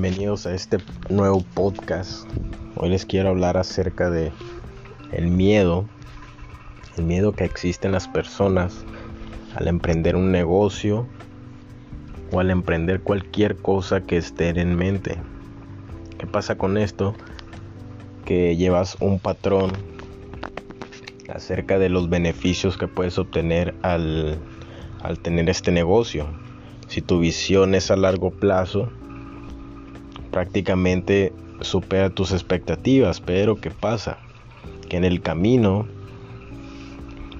Bienvenidos a este nuevo podcast. Hoy les quiero hablar acerca de el miedo, el miedo que existe en las personas al emprender un negocio o al emprender cualquier cosa que esté en mente. ¿Qué pasa con esto? Que llevas un patrón acerca de los beneficios que puedes obtener al, al tener este negocio. Si tu visión es a largo plazo, prácticamente supera tus expectativas, pero ¿qué pasa? Que en el camino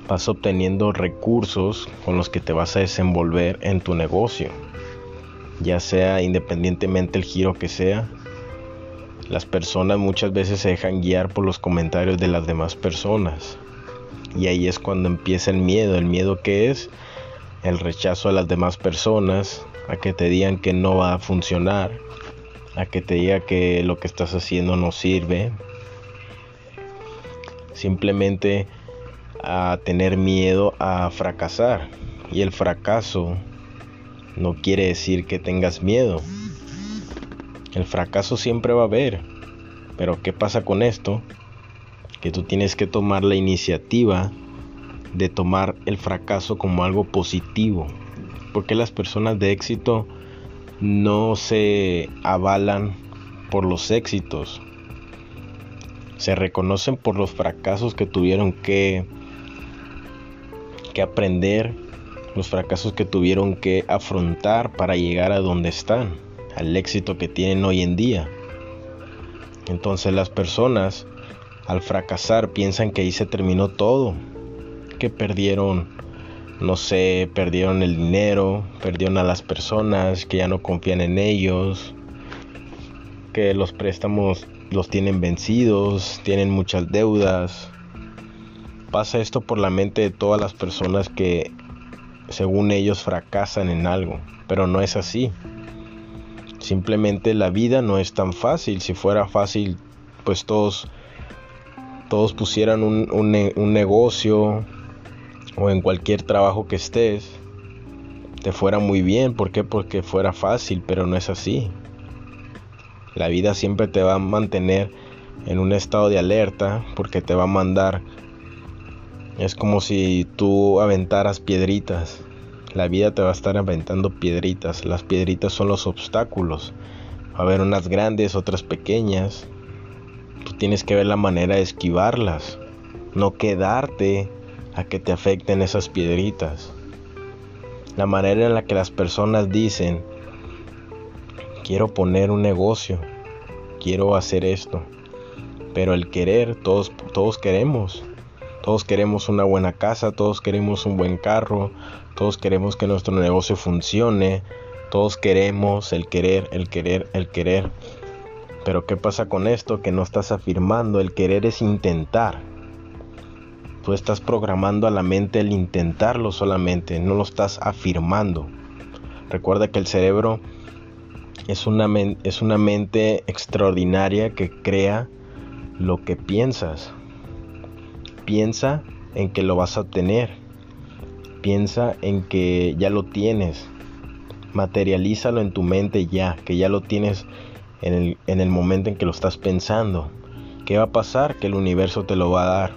vas obteniendo recursos con los que te vas a desenvolver en tu negocio, ya sea independientemente el giro que sea. Las personas muchas veces se dejan guiar por los comentarios de las demás personas. Y ahí es cuando empieza el miedo. El miedo que es el rechazo a las demás personas, a que te digan que no va a funcionar, a que te diga que lo que estás haciendo no sirve. Simplemente a tener miedo a fracasar. Y el fracaso no quiere decir que tengas miedo. El fracaso siempre va a haber. Pero ¿qué pasa con esto? Que tú tienes que tomar la iniciativa de tomar el fracaso como algo positivo. Porque las personas de éxito no se avalan por los éxitos. Se reconocen por los fracasos que tuvieron que, que aprender, los fracasos que tuvieron que afrontar para llegar a donde están, al éxito que tienen hoy en día. Entonces las personas al fracasar piensan que ahí se terminó todo, que perdieron no sé, perdieron el dinero, perdieron a las personas, que ya no confían en ellos, que los préstamos los tienen vencidos, tienen muchas deudas. Pasa esto por la mente de todas las personas que según ellos fracasan en algo, pero no es así. Simplemente la vida no es tan fácil. Si fuera fácil, pues todos, todos pusieran un, un, un negocio, o en cualquier trabajo que estés, te fuera muy bien. ¿Por qué? Porque fuera fácil, pero no es así. La vida siempre te va a mantener en un estado de alerta porque te va a mandar. Es como si tú aventaras piedritas. La vida te va a estar aventando piedritas. Las piedritas son los obstáculos. Va a haber unas grandes, otras pequeñas. Tú tienes que ver la manera de esquivarlas. No quedarte que te afecten esas piedritas. La manera en la que las personas dicen, quiero poner un negocio, quiero hacer esto. Pero el querer, todos, todos queremos. Todos queremos una buena casa, todos queremos un buen carro, todos queremos que nuestro negocio funcione, todos queremos el querer, el querer, el querer. Pero ¿qué pasa con esto? Que no estás afirmando, el querer es intentar. Tú estás programando a la mente el intentarlo solamente, no lo estás afirmando. Recuerda que el cerebro es una, es una mente extraordinaria que crea lo que piensas. Piensa en que lo vas a obtener. Piensa en que ya lo tienes. Materialízalo en tu mente ya, que ya lo tienes en el, en el momento en que lo estás pensando. ¿Qué va a pasar? Que el universo te lo va a dar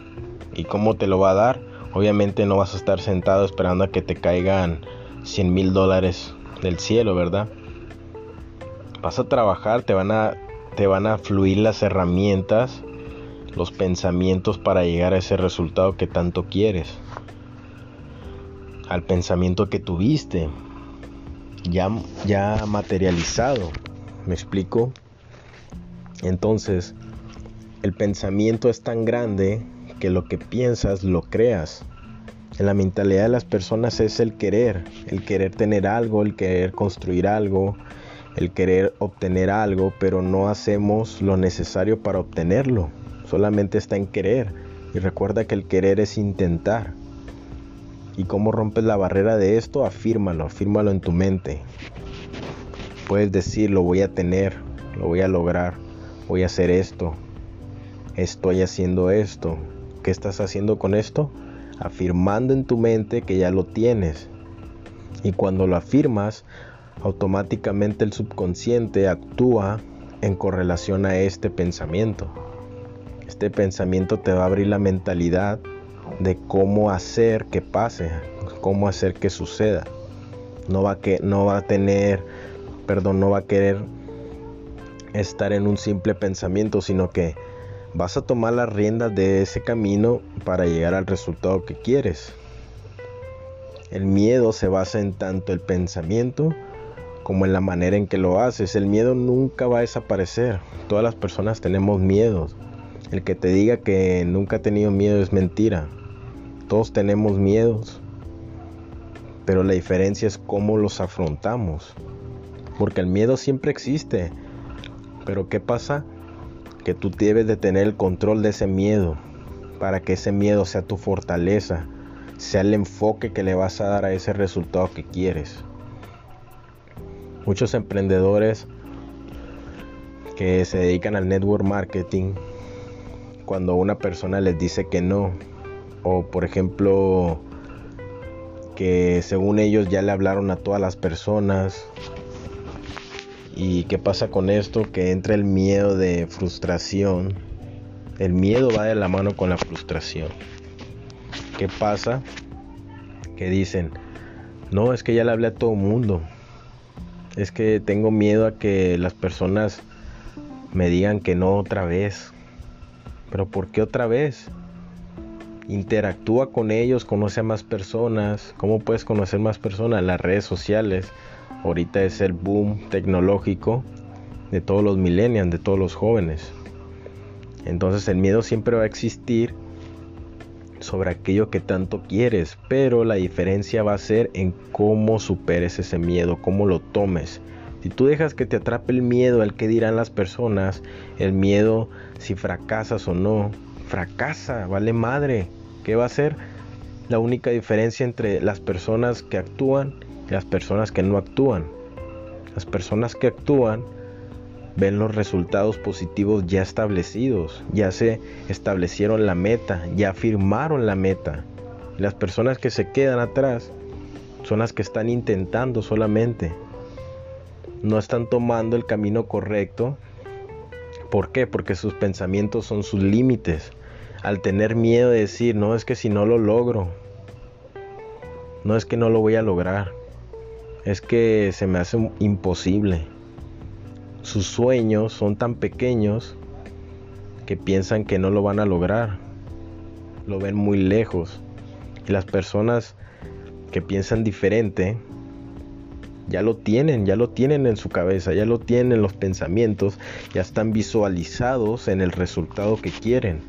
¿Y cómo te lo va a dar? Obviamente no vas a estar sentado esperando a que te caigan 100 mil dólares del cielo, ¿verdad? Vas a trabajar, te van a, te van a fluir las herramientas, los pensamientos para llegar a ese resultado que tanto quieres. Al pensamiento que tuviste, ya, ya materializado. ¿Me explico? Entonces, el pensamiento es tan grande que lo que piensas lo creas. En la mentalidad de las personas es el querer, el querer tener algo, el querer construir algo, el querer obtener algo, pero no hacemos lo necesario para obtenerlo. Solamente está en querer. Y recuerda que el querer es intentar. ¿Y cómo rompes la barrera de esto? Afírmalo, afírmalo en tu mente. Puedes decir, lo voy a tener, lo voy a lograr, voy a hacer esto, estoy haciendo esto, ¿Qué estás haciendo con esto? Afirmando en tu mente que ya lo tienes. Y cuando lo afirmas, automáticamente el subconsciente actúa en correlación a este pensamiento. Este pensamiento te va a abrir la mentalidad de cómo hacer que pase, cómo hacer que suceda. No va, que, no va a tener, perdón, no va a querer estar en un simple pensamiento, sino que vas a tomar las riendas de ese camino para llegar al resultado que quieres. El miedo se basa en tanto el pensamiento como en la manera en que lo haces. El miedo nunca va a desaparecer. Todas las personas tenemos miedos. El que te diga que nunca ha tenido miedo es mentira. Todos tenemos miedos. Pero la diferencia es cómo los afrontamos. Porque el miedo siempre existe. Pero ¿qué pasa? Que tú debes de tener el control de ese miedo. Para que ese miedo sea tu fortaleza sea el enfoque que le vas a dar a ese resultado que quieres. Muchos emprendedores que se dedican al network marketing, cuando una persona les dice que no, o por ejemplo, que según ellos ya le hablaron a todas las personas, ¿Y qué pasa con esto? Que entra el miedo de frustración. El miedo va de la mano con la frustración. ¿Qué pasa? Que dicen, no, es que ya le hablé a todo mundo. Es que tengo miedo a que las personas me digan que no otra vez. Pero ¿por qué otra vez? Interactúa con ellos, conoce a más personas. ¿Cómo puedes conocer más personas? Las redes sociales. Ahorita es el boom tecnológico de todos los millennials, de todos los jóvenes. Entonces el miedo siempre va a existir sobre aquello que tanto quieres, pero la diferencia va a ser en cómo superes ese miedo, cómo lo tomes. Si tú dejas que te atrape el miedo al que dirán las personas, el miedo si fracasas o no, fracasa, vale madre. ¿Qué va a ser? La única diferencia entre las personas que actúan las personas que no actúan. Las personas que actúan ven los resultados positivos ya establecidos, ya se establecieron la meta, ya firmaron la meta. Las personas que se quedan atrás son las que están intentando solamente. No están tomando el camino correcto. ¿Por qué? Porque sus pensamientos son sus límites. Al tener miedo de decir, no es que si no lo logro, no es que no lo voy a lograr, es que se me hace imposible sus sueños son tan pequeños que piensan que no lo van a lograr. Lo ven muy lejos. Y las personas que piensan diferente ya lo tienen, ya lo tienen en su cabeza, ya lo tienen en los pensamientos, ya están visualizados en el resultado que quieren.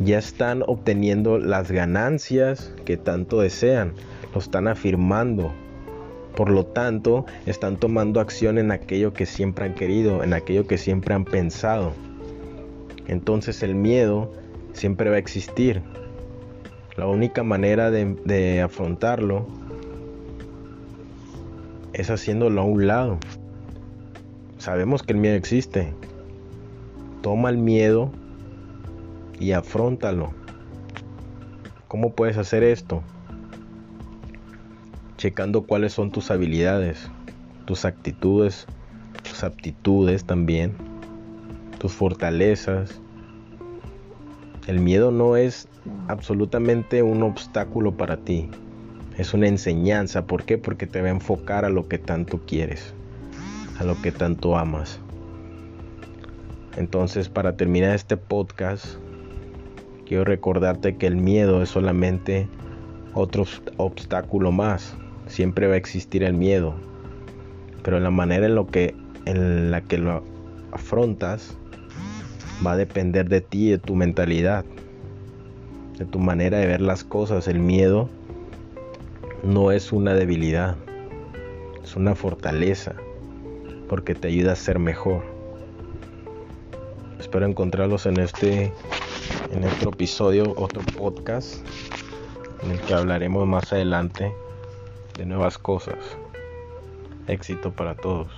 Ya están obteniendo las ganancias que tanto desean, lo están afirmando, por lo tanto, están tomando acción en aquello que siempre han querido, en aquello que siempre han pensado. Entonces el miedo siempre va a existir. La única manera de, afrontarlo es haciéndolo a un lado. Sabemos que el miedo existe. Toma el miedo y afrontalo. ¿Cómo puedes hacer esto? Checando cuáles son tus habilidades, tus actitudes, tus aptitudes también, tus fortalezas. El miedo no es absolutamente un obstáculo para ti, es una enseñanza. ¿Por qué? Porque te va a enfocar a lo que tanto quieres, a lo que tanto amas. Entonces, para terminar este podcast, quiero recordarte que el miedo es solamente otro obstáculo más siempre va a existir el miedo, pero la manera en, lo que, en la que lo afrontas va a depender de ti, de tu mentalidad, de tu manera de ver las cosas. El miedo no es una debilidad, es una fortaleza, porque te ayuda a ser mejor. Espero encontrarlos en este en otro episodio, otro podcast en el que hablaremos más adelante de nuevas cosas. Éxito para todos.